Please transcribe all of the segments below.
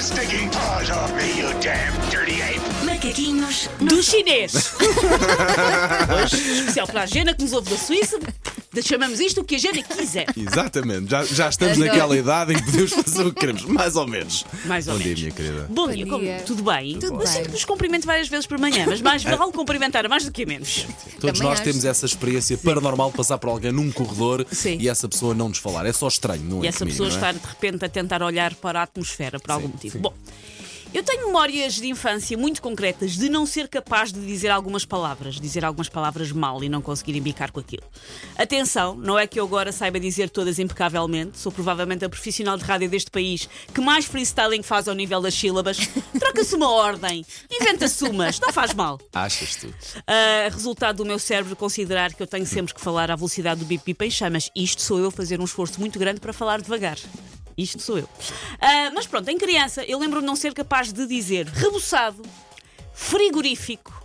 your stinking paws off me, you damn dirty ape! Macaquinhos no do chinês. Hoje, especial para a Gena que nos ouve da Suíça. Chamamos isto o que a Gena quiser. Exatamente, já, já estamos Adoro. naquela idade em que podemos fazer o que queremos, mais ou menos. Mais ou Bom menos. dia, minha querida. Bom, Bom dia, como- dia. tudo bem? Tudo eu bem. sinto que vos cumprimento várias vezes por manhã, mas mais vale cumprimentar a mais do que a menos. Todos Também nós acho. temos essa experiência paranormal de passar por alguém num corredor Sim. e essa pessoa não nos falar. É só estranho, não é? E essa comigo, pessoa não é? estar de repente a tentar olhar para a atmosfera por algum motivo. sim. Bom, eu tenho memórias de infância muito concretas de não ser capaz de dizer algumas palavras, dizer algumas palavras mal e não conseguir embicar com aquilo. Atenção, não é que eu agora saiba dizer todas impecavelmente, sou provavelmente a profissional de rádio deste país que mais freestyling faz ao nível das sílabas. Troca-se uma ordem, inventa-se umas, não faz mal. Achas tu? Uh, resultado do meu cérebro considerar que eu tenho sempre que falar à velocidade do bip bip em chamas. Isto sou eu fazer um esforço muito grande para falar devagar. Isto sou eu. Uh, mas pronto, em criança, eu lembro-me de não ser capaz de dizer reboçado, frigorífico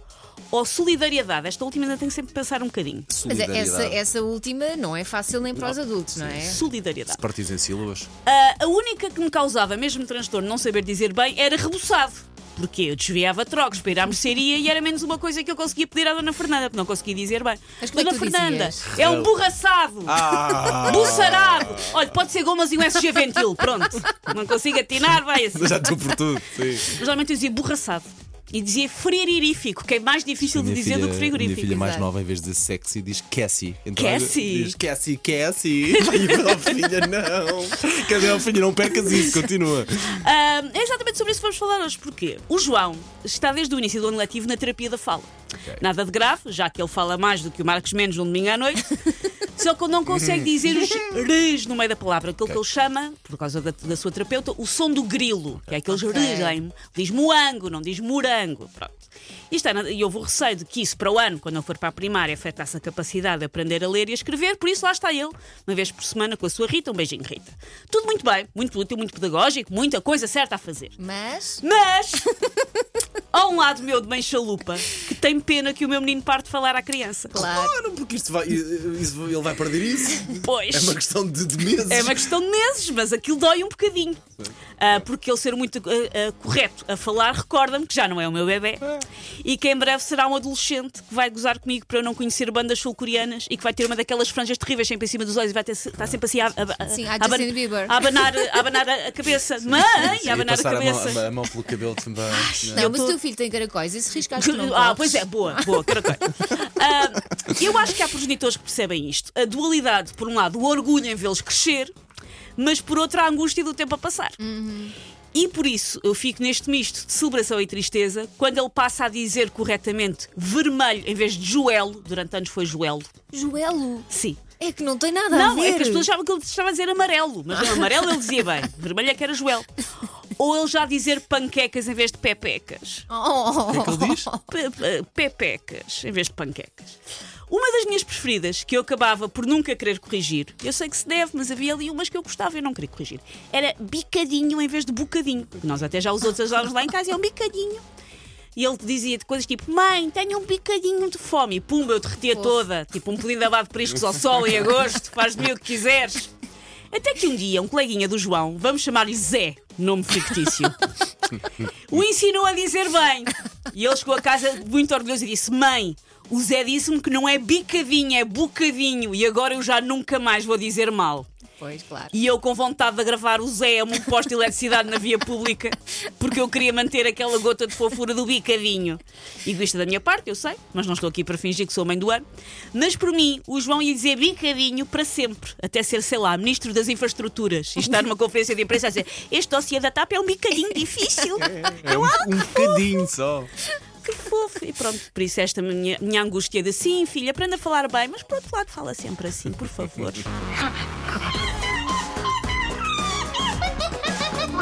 ou solidariedade. Esta última ainda tenho sempre que pensar um bocadinho. Mas é- essa, essa última não é fácil nem para os adultos, não é? Solidariedade. Partires em sílabas? Uh, a única que me causava mesmo transtorno não saber dizer bem era reboçado. Porque eu desviava trocos para ir à mercearia e era menos uma coisa que eu conseguia pedir à Dona Fernanda, porque não conseguia dizer bem. Mas como é Dona que tu Fernanda, dizias? é um borraçado! Ah! Buçarado! Olha, pode ser gomas e um SG Ventil, pronto. Não consigo atinar, vai assim. Já estou por tudo. Sim. Mas Geralmente eu dizia borraçado. E dizia frigorífico, que é mais difícil de dizer do que filha, frigorífico. minha filha mais nova, em vez de dizer sexy, diz Cassie. Então, Cassie? Diz Cassie, Cassie. E oh, filha, não. Cadê a filha? Não percas isso, continua. É exatamente sobre isso que vamos falar hoje. Porquê? O João está desde o início do ano letivo na terapia da fala. Nada de grave, já que ele fala mais do que o Marcos Mendes um domingo à noite. Só que ele não consegue dizer os rs no meio da palavra, aquilo que ele chama, por causa da, da sua terapeuta, o som do grilo, que é aqueles Ok. rs, hein? diz moango, não diz morango. Pronto. É, nada- e houve o receio de que isso para o ano, quando ele for para a primária, afetasse a capacidade de aprender a ler e a escrever, por isso lá está ele, uma vez por semana com a sua Rita. Um beijinho, Rita. Tudo muito bem, muito útil, muito pedagógico, muita coisa certa a fazer. Mas Mas há um lado meu de mãe chalupa tem pena que o meu menino pare de falar à criança. claro. Claro, porque isto vai, isso- ele vai perder isso. Pois. É uma questão de, de meses. É uma questão de meses, mas aquilo dói um bocadinho. Ah, porque ele ser muito ah, ah, correto a falar recorda-me que já não é o meu bebê e que em breve será um adolescente que vai gozar comigo para eu não conhecer bandas sul-coreanas e que vai ter uma daquelas franjas terríveis sempre em cima dos olhos e vai ter, estar sempre assim a, a, a, Sim, a, aban- a abanar, a abanar a a cabeça. Mãe! Sim, A abanar a passar a mão, cabeça. a, a mão pelo cabelo também. Não, Eu mas tô- o teu filho tem caracóis, esse risco acho que não Ah, pois é, boa, boa, caracol. Ah, eu acho que há progenitores que percebem isto. A dualidade, por um lado, o orgulho em vê-los crescer, mas por outro, a angústia do tempo a passar. E por isso eu fico neste misto de celebração e tristeza quando ele passa a dizer corretamente vermelho em vez de joelho, durante anos foi joelho. Joelo. Sim. É que não tem nada a Não, ver. é que as pessoas achavam que ele estava a dizer amarelo, mas não, amarelo ele dizia bem, vermelho é que era joelho. Ou ele já dizer panquecas em vez de pepecas. Oh. O que é que ele diz? Pe- pe- pepecas em vez de panquecas. Uma das minhas preferidas, que eu acabava por nunca querer corrigir, eu sei que se deve, mas havia ali umas que eu gostava e eu não queria corrigir, era bicadinho em vez de bocadinho. Porque nós até já os outros usávamos lá em casa, é um bicadinho. E ele dizia de coisas tipo: Mãe, tenho um bicadinho de fome. E pumba, eu derretia toda. Tipo um pudim de abado de priscos ao sol em agosto. Faz de mim o que quiseres. Até que um dia, um coleguinha do João, vamos chamar-lhe Zé, nome fictício, o ensinou a dizer bem. E ele chegou a casa muito orgulhoso e disse: Mãe, o Zé disse-me que não é bicadinho, é bocadinho. E agora eu já nunca mais vou dizer mal. Pois, claro. E eu com vontade de gravar o Zé a um posto de eletricidade na via pública, porque eu queria manter aquela gota de fofura do bicadinho. Egoísta da minha parte, eu sei, mas não estou aqui para fingir que sou mãe do ano. Mas por mim, o João ia dizer bicadinho para sempre, até ser, sei lá, Ministro das Infraestruturas e estar numa conferência de imprensa a dizer este dossiê da TAP é um bicadinho difícil. É um, um bocadinho só. Que fofo. E pronto, por isso esta minha, minha angústia de sim, filha, aprenda a falar bem, mas por outro lado fala sempre assim, por favor.